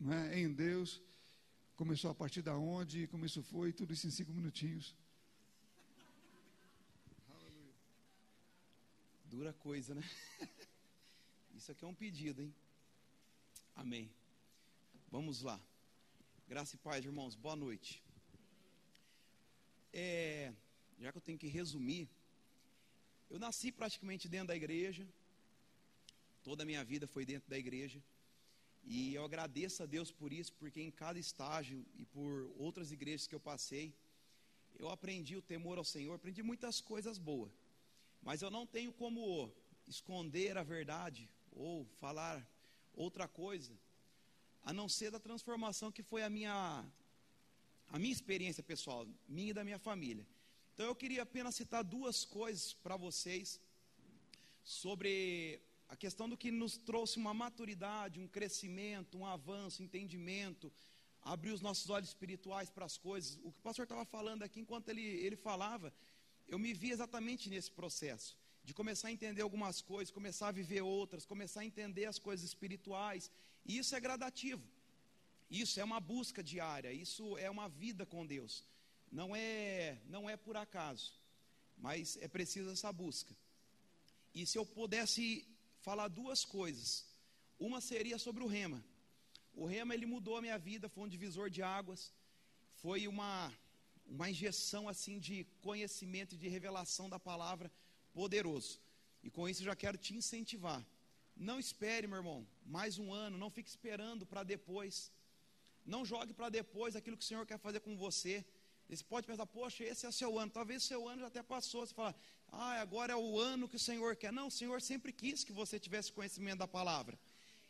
né, em Deus começou a partir da onde, como isso foi, tudo isso em cinco minutinhos.
Dura coisa, né? Isso aqui é um pedido, hein? Amém. Vamos lá. Graça e paz, irmãos. Boa noite. É, já que eu tenho que resumir, eu nasci praticamente dentro da igreja. Toda a minha vida foi dentro da igreja. E eu agradeço a Deus por isso, porque em cada estágio e por outras igrejas que eu passei, eu aprendi o temor ao Senhor, aprendi muitas coisas boas. Mas eu não tenho como esconder a verdade ou falar outra coisa, a não ser da transformação que foi a minha a minha experiência pessoal, minha e da minha família. Então eu queria apenas citar duas coisas para vocês sobre a questão do que nos trouxe uma maturidade, um crescimento, um avanço, entendimento, abrir os nossos olhos espirituais para as coisas. O que o pastor estava falando aqui, enquanto ele, ele falava, eu me vi exatamente nesse processo, de começar a entender algumas coisas, começar a viver outras, começar a entender as coisas espirituais, e isso é gradativo, isso é uma busca diária, isso é uma vida com Deus, não é, não é por acaso, mas é preciso essa busca. E se eu pudesse falar duas coisas. Uma seria sobre o rema. O rema ele mudou a minha vida, foi um divisor de águas, foi uma uma injeção assim de conhecimento e de revelação da palavra poderoso. E com isso eu já quero te incentivar. Não espere, meu irmão, mais um ano, não fique esperando para depois. Não jogue para depois aquilo que o Senhor quer fazer com você. Você pode pensar, poxa, esse é seu ano. Talvez seu ano já até passou. Você fala, ah, agora é o ano que o Senhor quer. Não, o Senhor sempre quis que você tivesse conhecimento da palavra.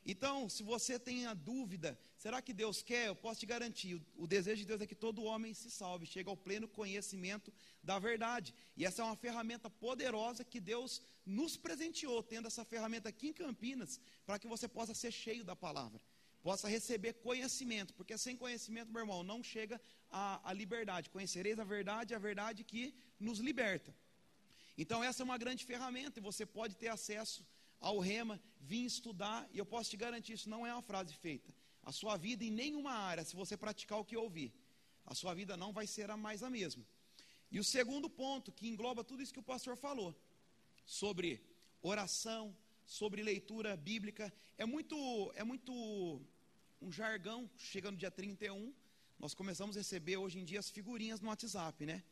Então, se você tem a dúvida, será que Deus quer? Eu posso te garantir, o, o desejo de Deus é que todo homem se salve, chegue ao pleno conhecimento da verdade. E essa é uma ferramenta poderosa que Deus nos presenteou, tendo essa ferramenta aqui em Campinas, para que você possa ser cheio da palavra, possa receber conhecimento, porque sem conhecimento, meu irmão, não chega à, liberdade. Conhecereis a verdade, a verdade que nos liberta. Então, essa é uma grande ferramenta e você pode ter acesso ao rema, vir estudar, e eu posso te garantir, isso não é uma frase feita. A sua vida em nenhuma área, se você praticar o que ouvir, a sua vida não vai ser a mais a mesma. E o segundo ponto, que engloba tudo isso que o pastor falou, sobre oração, sobre leitura bíblica, é muito, é muito um jargão, chega no dia 31, nós começamos a receber hoje em dia as figurinhas no WhatsApp, né?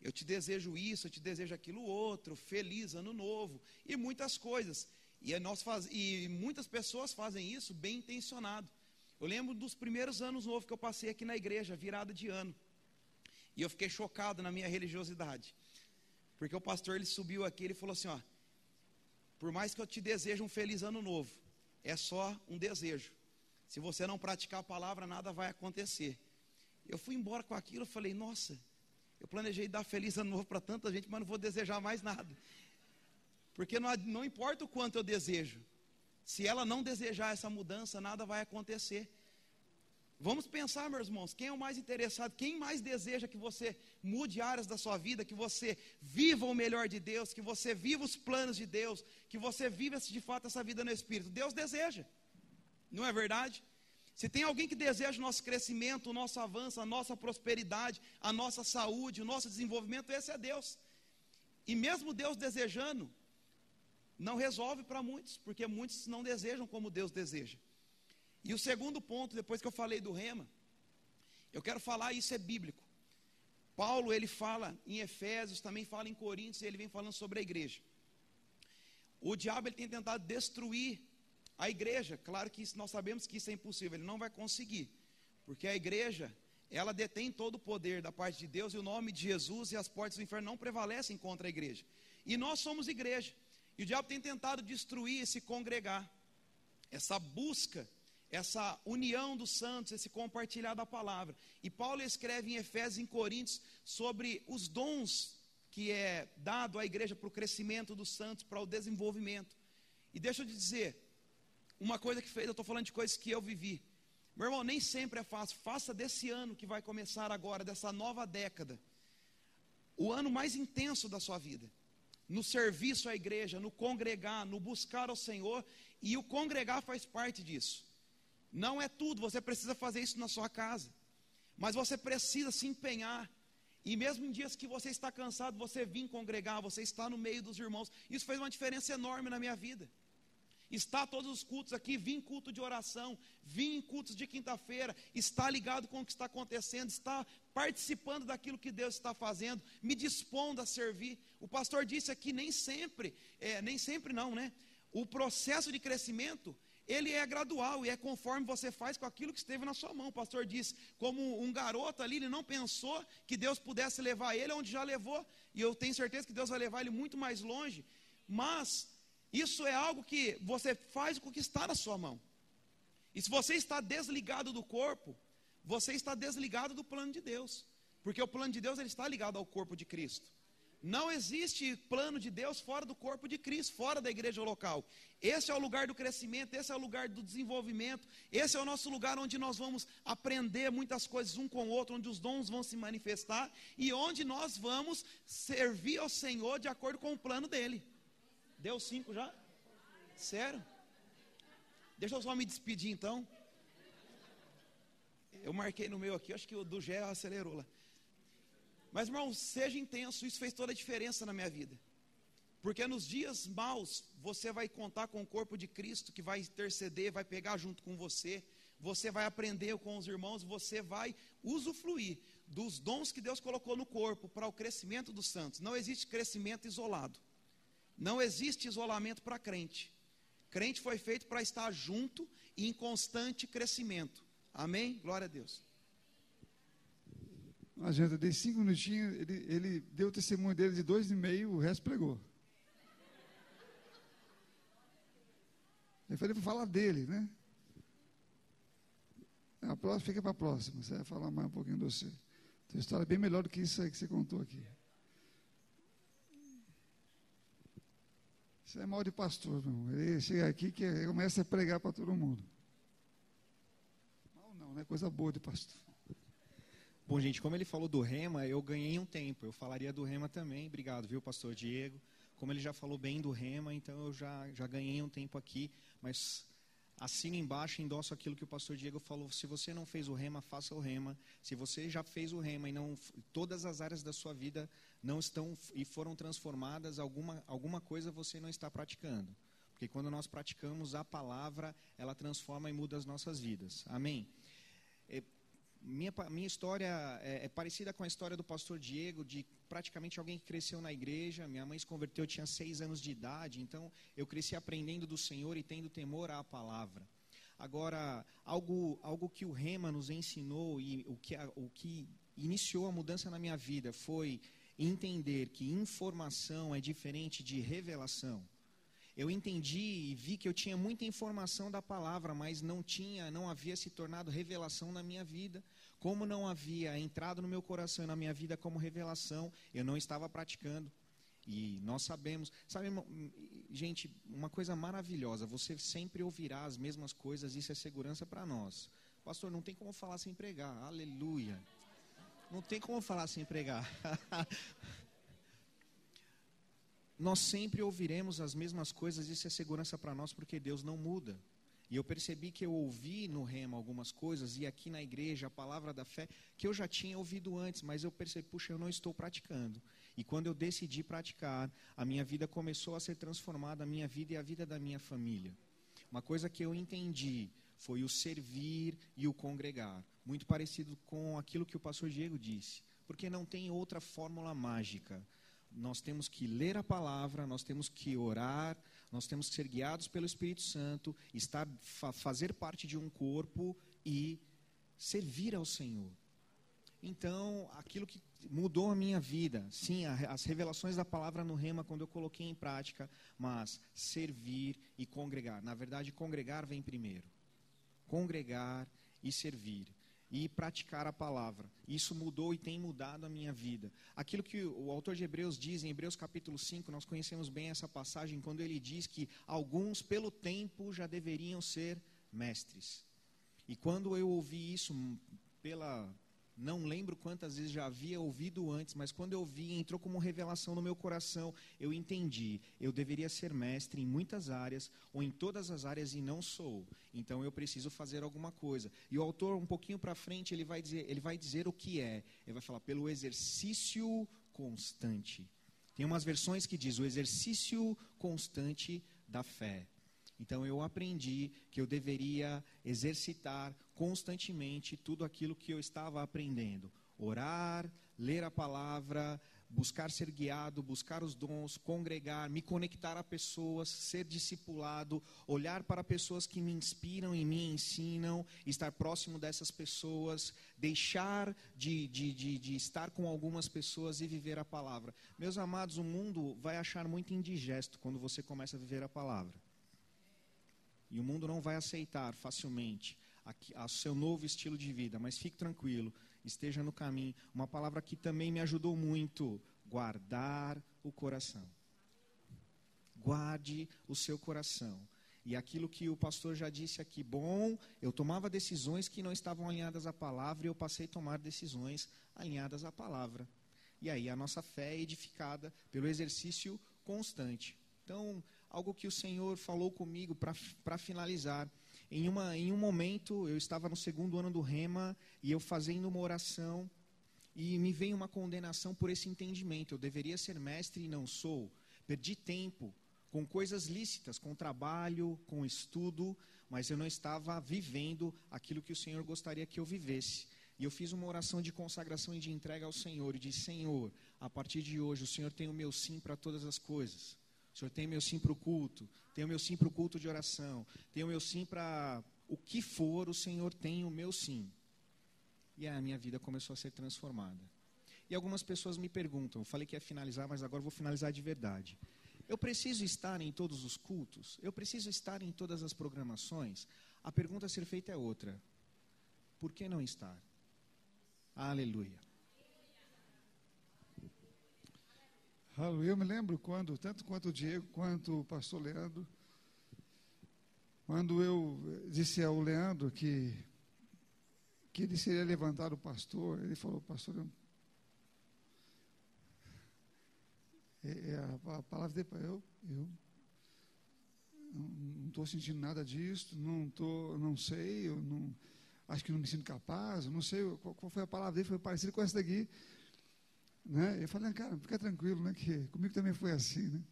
Eu te desejo isso, eu te desejo aquilo outro, feliz ano novo e muitas coisas. E, nós faz, e muitas pessoas fazem isso bem intencionado. Eu lembro dos primeiros anos novos que eu passei aqui na igreja, virada de ano. E eu fiquei chocado na minha religiosidade. Porque o pastor ele subiu aqui, ele falou assim, ó: Por mais que eu te deseje um feliz ano novo, é só um desejo. Se você não praticar a palavra, nada vai acontecer. Eu fui embora com aquilo, falei: "Nossa, eu planejei dar feliz ano novo para tanta gente, mas não vou desejar mais nada. Porque não, não importa o quanto eu desejo, se ela não desejar essa mudança, nada vai acontecer. Vamos pensar, meus irmãos, quem é o mais interessado, quem mais deseja que você mude áreas da sua vida, que você viva o melhor de Deus, que você viva os planos de Deus, que você viva de fato essa vida no Espírito. Deus deseja, não é verdade? Se tem alguém que deseja o nosso crescimento, o nosso avanço, a nossa prosperidade, a nossa saúde, o nosso desenvolvimento, esse é Deus. E mesmo Deus desejando, não resolve para muitos, porque muitos não desejam como Deus deseja. E o segundo ponto, depois que eu falei do rema, eu quero falar, isso é bíblico. Paulo, ele fala em Efésios, também fala em Coríntios, ele vem falando sobre a igreja. O diabo ele tem tentado destruir a igreja, claro que nós sabemos que isso é impossível, ele não vai conseguir, porque a igreja, ela detém todo o poder da parte de Deus e o nome de Jesus e as portas do inferno não prevalecem contra a igreja. E nós somos igreja. E o diabo tem tentado destruir esse congregar, essa busca, essa união dos santos, esse compartilhar da palavra. E Paulo escreve em Efésios e em Coríntios sobre os dons que é dado à igreja para o crescimento dos santos, para o desenvolvimento. E deixa eu te dizer, uma coisa que fez, eu estou falando de coisas que eu vivi. Meu irmão, nem sempre é fácil. Faça desse ano que vai começar agora, dessa nova década, o ano mais intenso da sua vida. No serviço à igreja, no congregar, no buscar ao Senhor, e o congregar faz parte disso. Não é tudo, você precisa fazer isso na sua casa, mas você precisa se empenhar. E mesmo em dias que você está cansado, você vir congregar, você está no meio dos irmãos. Isso fez uma diferença enorme na minha vida. Está todos os cultos aqui, vim culto de oração, vim em cultos de quinta-feira, está ligado com o que está acontecendo, está participando daquilo que Deus está fazendo, me dispondo a servir. O pastor disse aqui, nem sempre, é, nem sempre não, né? O processo de crescimento, ele é gradual e é conforme você faz com aquilo que esteve na sua mão. O pastor disse, como um garoto ali, ele não pensou que Deus pudesse levar ele onde já levou, e eu tenho certeza que Deus vai levar ele muito mais longe, mas isso é algo que você faz com que está na sua mão. E se você está desligado do corpo, você está desligado do plano de Deus. Porque o plano de Deus ele está ligado ao corpo de Cristo. Não existe plano de Deus fora do corpo de Cristo, fora da igreja local. Esse é o lugar do crescimento, esse é o lugar do desenvolvimento, esse é o nosso lugar onde nós vamos aprender muitas coisas um com o outro, onde os dons vão se manifestar e onde nós vamos servir ao Senhor de acordo com o plano dele. Deu cinco já? Sério? Deixa eu só me despedir então. Eu marquei no meu aqui, acho que o do Gé acelerou lá. Mas, irmão, seja intenso, isso fez toda a diferença na minha vida. Porque nos dias maus, você vai contar com o corpo de Cristo que vai interceder, vai pegar junto com você, você vai aprender com os irmãos, você vai usufruir dos dons que Deus colocou no corpo para o crescimento dos santos. Não existe crescimento isolado. Não existe isolamento para crente. Crente foi feito para estar junto e em constante crescimento. Amém? Glória a Deus.
Não adianta, dei cinco minutinhos, ele, ele deu o testemunho dele de dois e meio, o resto pregou. Eu falei para falar dele, né? A próxima, fica para a próxima, você vai falar mais um pouquinho de você. Tem história é bem melhor do que isso aí que você contou aqui. Isso é mal de pastor, meu. Ele chega aqui que começa a pregar para todo mundo. Mal não, né? Coisa boa de pastor.
Bom, gente, como ele falou do rema, eu ganhei um tempo. Eu falaria do rema também. Obrigado, viu, pastor Diego? Como ele já falou bem do rema, então eu já, já ganhei um tempo aqui. Mas assina embaixo, endosso aquilo que o pastor Diego falou. Se você não fez o rema, faça o rema. Se você já fez o rema e não todas as áreas da sua vida não estão e foram transformadas, alguma alguma coisa você não está praticando. Porque quando nós praticamos a palavra, ela transforma e muda as nossas vidas. Amém. minha, minha história é, é, parecida com a história do pastor Diego, de praticamente alguém que cresceu na igreja. Minha mãe se converteu, eu tinha seis anos de idade, então eu cresci aprendendo do Senhor e tendo temor à palavra. Agora, algo, algo que o Rema nos ensinou e o que, o que iniciou a mudança na minha vida foi entender que informação é diferente de revelação. Eu entendi e vi que eu tinha muita informação da palavra, mas não tinha, não havia se tornado revelação na minha vida. Como não havia entrado no meu coração e na minha vida como revelação, eu não estava praticando. E nós sabemos, sabe, gente, uma coisa maravilhosa, você sempre ouvirá as mesmas coisas, isso é segurança para nós. Pastor, não tem como falar sem pregar, aleluia. Não tem como falar sem pregar. nós sempre ouviremos as mesmas coisas, isso é segurança para nós, porque Deus não muda. E eu percebi que eu ouvi no rema algumas coisas, e aqui na igreja, a palavra da fé, que eu já tinha ouvido antes, mas eu percebi, puxa, eu não estou praticando. E quando eu decidi praticar, a minha vida começou a ser transformada, a minha vida e a vida da minha família. Uma coisa que eu entendi foi o servir e o congregar muito parecido com aquilo que o pastor Diego disse, porque não tem outra fórmula mágica. Nós temos que ler a palavra, nós temos que orar, nós temos que ser guiados pelo Espírito Santo, estar, fa fazer parte de um corpo e servir ao Senhor. Então, aquilo que mudou a minha vida, sim, as revelações da palavra no rema quando eu coloquei em prática, mas servir e congregar. Na verdade, congregar vem primeiro. Congregar e servir e praticar a palavra. Isso mudou e tem mudado a minha vida. Aquilo que o autor de Hebreus diz em Hebreus capítulo 5, nós conhecemos bem essa passagem, quando ele diz que alguns, pelo tempo, já deveriam ser mestres. E quando eu ouvi isso pela não lembro quantas vezes já havia ouvido antes, mas quando eu vi, entrou como revelação no meu coração, eu entendi. Eu deveria ser mestre em muitas áreas, ou em todas as áreas, e não sou. Então eu preciso fazer alguma coisa. E o autor, um pouquinho para frente, ele vai, dizer, ele vai dizer o que é. Ele vai falar pelo exercício constante. Tem umas versões que diz o exercício constante da fé. Então eu aprendi que eu deveria exercitar constantemente tudo aquilo que eu estava aprendendo. Orar, ler a palavra, buscar ser guiado, buscar os dons, congregar, me conectar a pessoas, ser discipulado, olhar para pessoas que me inspiram e me ensinam, estar próximo dessas pessoas, deixar de, de, de, de, estar com algumas pessoas e viver a palavra. Meus amados, o mundo vai achar muito indigesto quando você começa a viver a palavra. E o mundo não vai aceitar facilmente o seu novo estilo de vida, mas fique tranquilo, esteja no caminho. Uma palavra que também me ajudou muito: guardar o coração. Guarde o seu coração. E aquilo que o pastor já disse aqui, bom, eu tomava decisões que não estavam alinhadas à palavra e eu passei a tomar decisões alinhadas à palavra. E aí a nossa fé é edificada pelo exercício constante. Então, algo que o Senhor falou comigo para finalizar. Em, uma, em um momento, eu estava no segundo ano do Rema e eu fazendo uma oração e me veio uma condenação por esse entendimento. Eu deveria ser mestre e não sou. Perdi tempo com coisas lícitas, com trabalho, com estudo, mas eu não estava vivendo aquilo que o Senhor gostaria que eu vivesse. E eu fiz uma oração de consagração e de entrega ao Senhor e disse: Senhor, a partir de hoje o Senhor tem o meu sim para todas as coisas. Senhor tem meu sim para o culto, tem o meu sim para o culto de oração, tem o meu sim para o que for, o Senhor tem o meu sim. E a minha vida começou a ser transformada. E algumas pessoas me perguntam, eu falei que ia finalizar, mas agora vou finalizar de verdade. Eu preciso estar em todos os cultos? Eu preciso estar em todas as programações? A pergunta a ser feita é outra. Por que não estar? Aleluia.
Eu me lembro quando, tanto quanto o Diego, quanto o pastor Leandro, quando eu disse ao Leandro que, que ele seria levantado pastor, ele falou, pastor, eu, é, é a, a, palavra dele, eu, eu não estou sentindo nada disso, não, tô, não sei, eu não, acho que não me sinto capaz, não sei qual, qual foi a palavra dele, foi parecida com essa daqui. Né? Eu falei, cara, fica tranquilo, né? Que comigo também foi assim, né?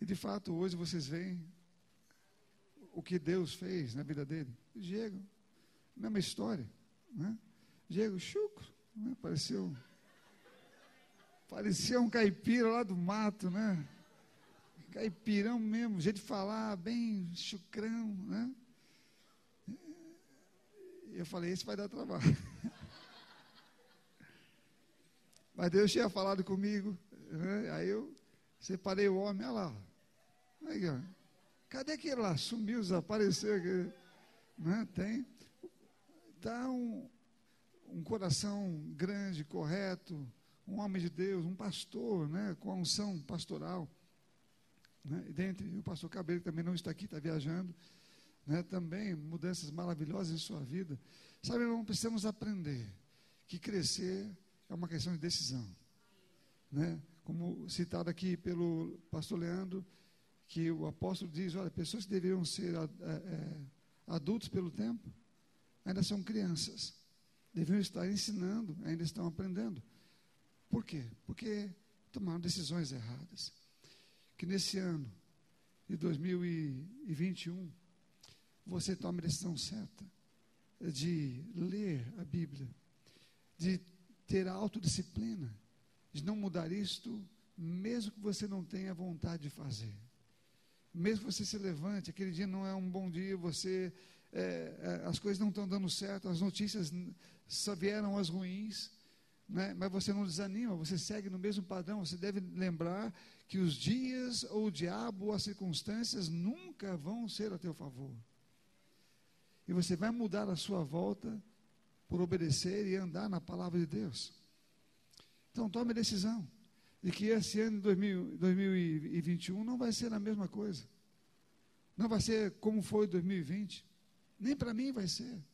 E de fato, hoje vocês veem o que Deus fez na vida dele. Diego, mesma história, né? Diego Chucro, né? pareceu, parecia um caipira lá do mato, né? Caipirão mesmo, jeito de falar, bem chucrão, né? Eu falei, esse vai dar trabalho. Mas Deus tinha falado comigo, né? aí eu separei o homem, olha lá. Aí, ó. Cadê aquele lá? Sumiu, desapareceu. Né? Tem. Está um, um coração grande, correto, um homem de Deus, um pastor, né? com a unção pastoral. Né? E dentre o pastor Cabelo, que também não está aqui, está viajando. Né? Também mudanças maravilhosas em sua vida. Sabe, irmão, precisamos aprender que crescer é uma questão de decisão. Né? Como citado aqui pelo pastor Leandro, que o apóstolo diz: olha, pessoas que deveriam ser é, adultos pelo tempo, ainda são crianças. Deveriam estar ensinando, ainda estão aprendendo. Por quê? Porque tomaram decisões erradas. Que nesse ano de 2021, você tome a decisão certa de ler a Bíblia, de ter autodisciplina, de não mudar isto, mesmo que você não tenha vontade de fazer. Mesmo que você se levante, aquele dia não é um bom dia, você é, é, as coisas não estão dando certo, as notícias só vieram as ruins, né? mas você não desanima, você segue no mesmo padrão. Você deve lembrar que os dias, ou o diabo, ou as circunstâncias nunca vão ser a teu favor. E você vai mudar a sua volta por obedecer e andar na palavra de Deus. Então tome a decisão de que esse ano de 2021 não vai ser a mesma coisa. Não vai ser como foi 2020. Nem para mim vai ser.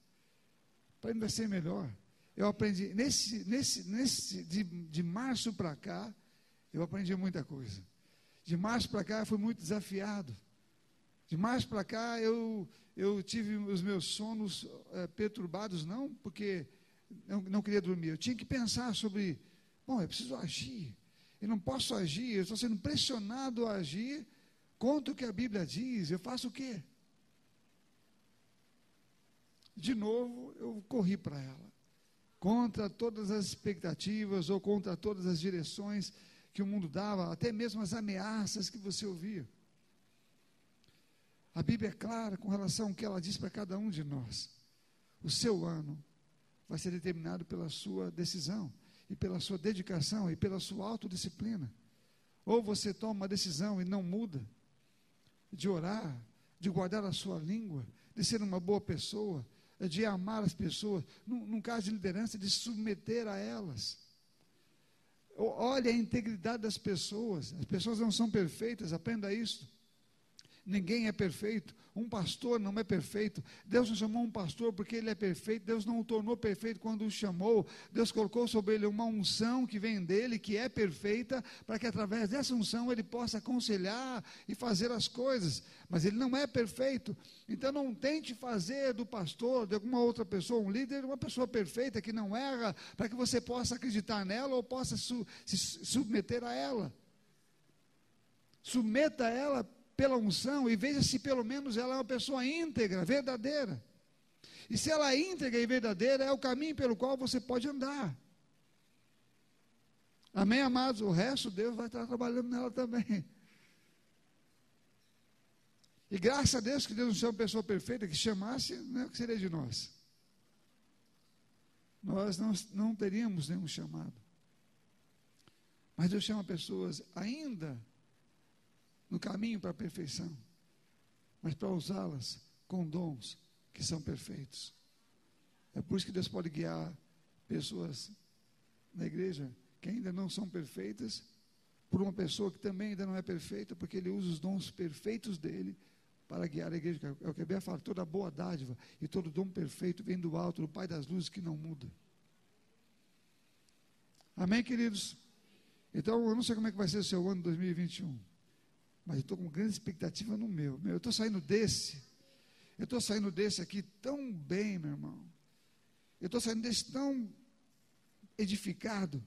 Para mim vai ser melhor. Eu aprendi, nesse, nesse, nesse de, de março para cá, eu aprendi muita coisa. De março para cá, eu fui muito desafiado. De março para cá, eu, eu tive os meus sonos é, perturbados, não porque eu não queria dormir, eu tinha que pensar sobre, bom, eu preciso agir, eu não posso agir, eu estou sendo pressionado a agir contra o que a Bíblia diz, eu faço o quê? De novo, eu corri para ela, contra todas as expectativas ou contra todas as direções que o mundo dava, até mesmo as ameaças que você ouvia. A Bíblia é clara com relação ao que ela diz para cada um de nós. O seu ano vai ser determinado pela sua decisão, e pela sua dedicação, e pela sua autodisciplina. Ou você toma uma decisão e não muda, de orar, de guardar a sua língua, de ser uma boa pessoa, de amar as pessoas, num, num caso de liderança, de se submeter a elas. Olhe a integridade das pessoas, as pessoas não são perfeitas, aprenda isso. Ninguém é perfeito. Um pastor não é perfeito. Deus não chamou um pastor porque ele é perfeito. Deus não o tornou perfeito quando o chamou. Deus colocou sobre ele uma unção que vem dele, que é perfeita, para que através dessa unção ele possa aconselhar e fazer as coisas. Mas ele não é perfeito. Então não tente fazer do pastor, de alguma outra pessoa, um líder, uma pessoa perfeita que não erra, para que você possa acreditar nela ou possa su se submeter a ela. Submeta ela pela unção e veja se pelo menos ela é uma pessoa íntegra, verdadeira. E se ela é íntegra e verdadeira, é o caminho pelo qual você pode andar. Amém, amados? O resto Deus vai estar trabalhando nela também. E graças a Deus que Deus não chama uma pessoa perfeita, que chamasse, né, o que seria de nós? Nós não, não teríamos nenhum chamado. Mas Deus chama pessoas ainda no caminho para a perfeição, mas para usá-las com dons que são perfeitos. É por isso que Deus pode guiar pessoas na igreja que ainda não são perfeitas, por uma pessoa que também ainda não é perfeita, porque Ele usa os dons perfeitos dele para guiar a igreja. É o que a Bíblia fala: toda boa dádiva e todo dom perfeito vem do alto, do Pai das luzes que não muda. Amém, queridos? Então, eu não sei como é que vai ser o seu ano 2021. Mas eu estou com grande expectativa no meu. meu eu estou saindo desse. Eu estou saindo desse aqui tão bem, meu irmão. Eu estou saindo desse tão edificado.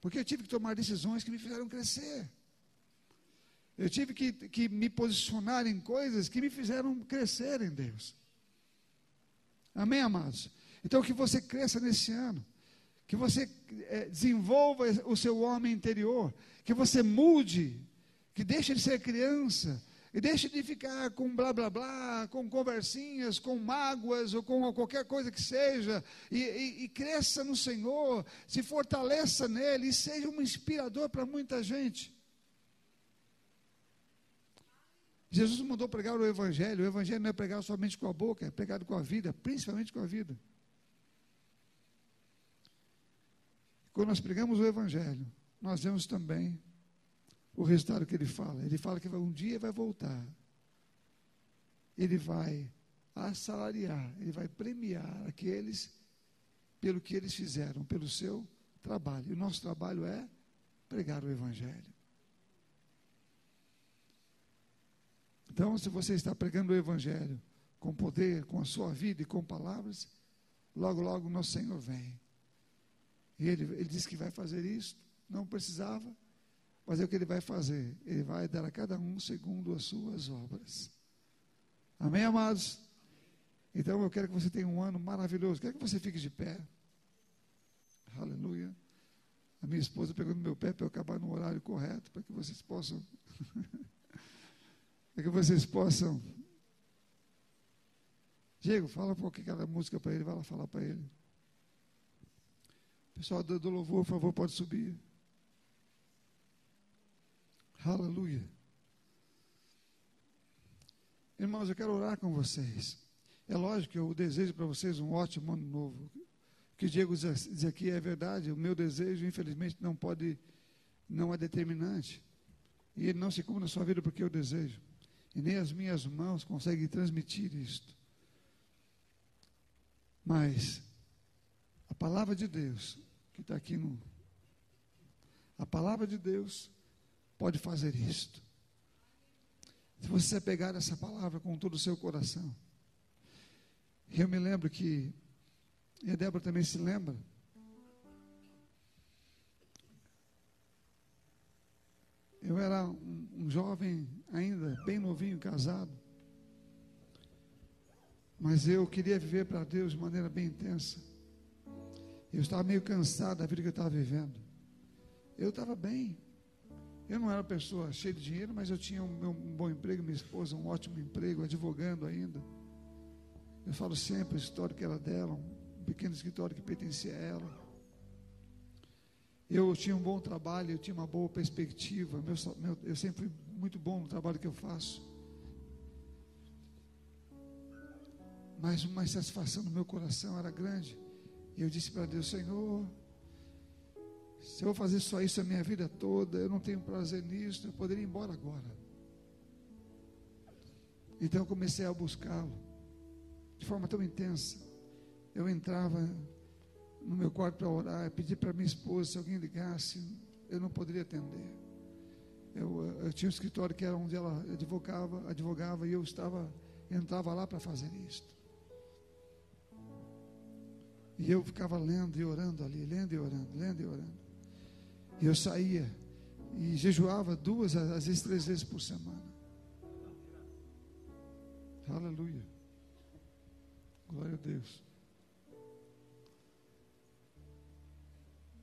Porque eu tive que tomar decisões que me fizeram crescer. Eu tive que, que me posicionar em coisas que me fizeram crescer em Deus. Amém, amados? Então, que você cresça nesse ano, que você é, desenvolva o seu homem interior, que você mude, que deixe de ser criança, e deixe de ficar com blá blá blá, com conversinhas, com mágoas ou com qualquer coisa que seja, e, e, e cresça no Senhor, se fortaleça nele e seja um inspirador para muita gente. Jesus mandou pregar o Evangelho. O Evangelho não é pregar somente com a boca, é pregado com a vida, principalmente com a vida. Quando nós pregamos o Evangelho, nós vemos também o resultado que ele fala. Ele fala que um dia vai voltar. Ele vai assalariar, ele vai premiar aqueles pelo que eles fizeram, pelo seu trabalho. E o nosso trabalho é pregar o Evangelho. Então, se você está pregando o Evangelho com poder, com a sua vida e com palavras, logo, logo o nosso Senhor vem. E ele, ele disse que vai fazer isso, não precisava, mas é o que ele vai fazer. Ele vai dar a cada um segundo as suas obras. Amém, amados? Então eu quero que você tenha um ano maravilhoso. Quero que você fique de pé. Aleluia. A minha esposa pegou no meu pé para eu acabar no horário correto, para que vocês possam. para que vocês possam. Diego, fala um pouquinho aquela música para ele, vai lá falar para ele. Pessoal do, do louvor, por favor, pode subir. Aleluia. Irmãos, eu quero orar com vocês. É lógico que eu desejo para vocês um ótimo ano novo. O que Diego diz aqui é verdade. O meu desejo, infelizmente, não pode, não é determinante. E ele não se cumpre na sua vida porque eu desejo. E nem as minhas mãos conseguem transmitir isto. Mas a palavra de Deus, que está aqui no. A palavra de Deus pode fazer isto. Se você pegar essa palavra com todo o seu coração. Eu me lembro que, e a Débora também se lembra, eu era um, um jovem ainda, bem novinho, casado, mas eu queria viver para Deus de maneira bem intensa. Eu estava meio cansado da vida que eu estava vivendo. Eu estava bem, eu não era pessoa cheia de dinheiro, mas eu tinha um, bom emprego, minha esposa um ótimo emprego, advogando ainda. Eu falo sempre a história que era dela, um pequeno escritório que pertencia a ela. Eu tinha um bom trabalho, eu tinha uma boa perspectiva. Meu, meu, eu sempre fui muito bom no trabalho que eu faço. Mas uma insatisfação no meu coração era grande. E eu disse para Deus: Senhor, se eu vou fazer só isso a minha vida toda, eu não tenho prazer nisso, eu poderia ir embora agora. Então eu comecei a buscá-lo de forma tão intensa. Eu entrava no meu quarto para orar, pedi para minha esposa se alguém ligasse, eu não poderia atender. Eu, eu, tinha um escritório que era onde ela advogava, advogava e eu estava entrava lá para fazer isto. E eu ficava lendo e orando ali, lendo e orando, lendo e orando. E eu saía e jejuava duas, às vezes três vezes por semana. Aleluia. Glória a Deus.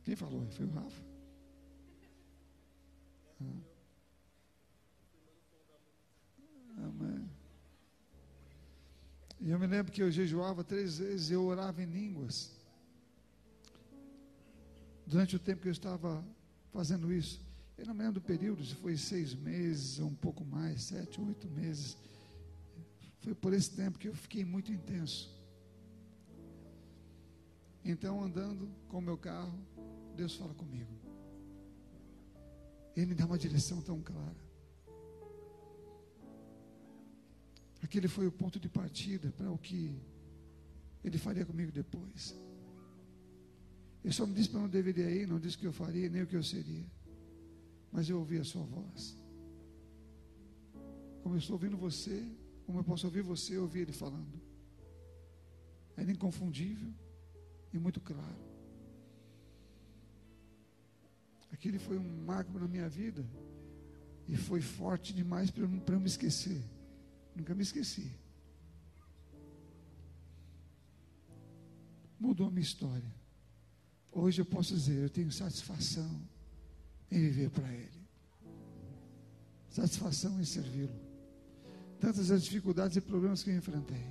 Quem falou? Foi o Rafa. Ah. Amém. E eu me lembro que eu jejuava três vezes, eu orava em línguas. Durante o tempo que eu estava fazendo isso. Eu não me lembro do período, se foi seis meses ou um pouco mais, sete, oito meses. Foi por esse tempo que eu fiquei muito intenso. Então, andando com o meu carro, Deus fala comigo. Ele me dá uma direção tão clara. Aquele foi o ponto de partida para o que ele faria comigo depois. Ele só me disse para não deveria ir, não disse o que eu faria, nem o que eu seria. Mas eu ouvi a sua voz. Como eu estou ouvindo você, como eu posso ouvir você, eu ouvi ele falando. Era inconfundível e muito claro. Aquele foi um marco na minha vida e foi forte demais para eu, eu me esquecer. Nunca me esqueci. mudou a minha história. Hoje eu posso dizer, eu tenho satisfação em viver para Ele, satisfação em servi-lo. Tantas as dificuldades e problemas que eu enfrentei.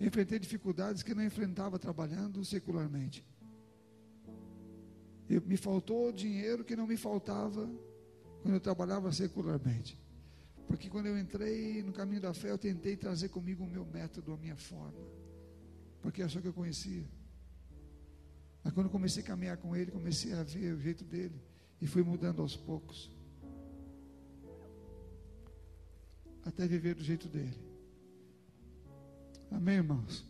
Enfrentei dificuldades que não enfrentava trabalhando secularmente. Eu, me faltou dinheiro que não me faltava quando eu trabalhava secularmente. Porque quando eu entrei no caminho da fé, eu tentei trazer comigo o meu método, a minha forma. Porque é só que eu conhecia. Mas quando eu comecei a caminhar com ele, comecei a ver o jeito dele. E fui mudando aos poucos. Até viver do jeito dele. Amém, irmãos?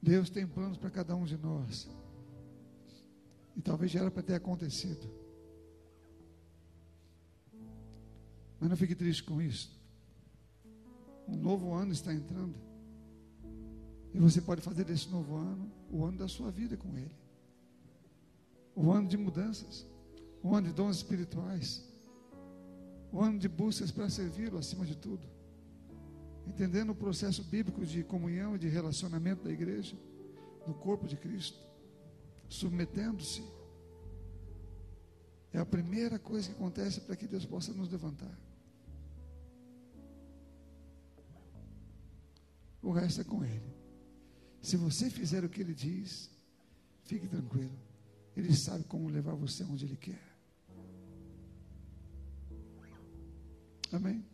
Deus tem planos para cada um de nós. E talvez já era para ter acontecido. Mas não fique triste com isso. Um novo ano está entrando. E você pode fazer desse novo ano o ano da sua vida com Ele. O ano de mudanças. O ano de dons espirituais. O ano de buscas para servi-lo acima de tudo. Entendendo o processo bíblico de comunhão e de relacionamento da igreja no corpo de Cristo. Submetendo-se. É a primeira coisa que acontece para que Deus possa nos levantar. O resto é com Ele. Se você fizer o que Ele diz, fique tranquilo. Ele sabe como levar você onde Ele quer. Amém?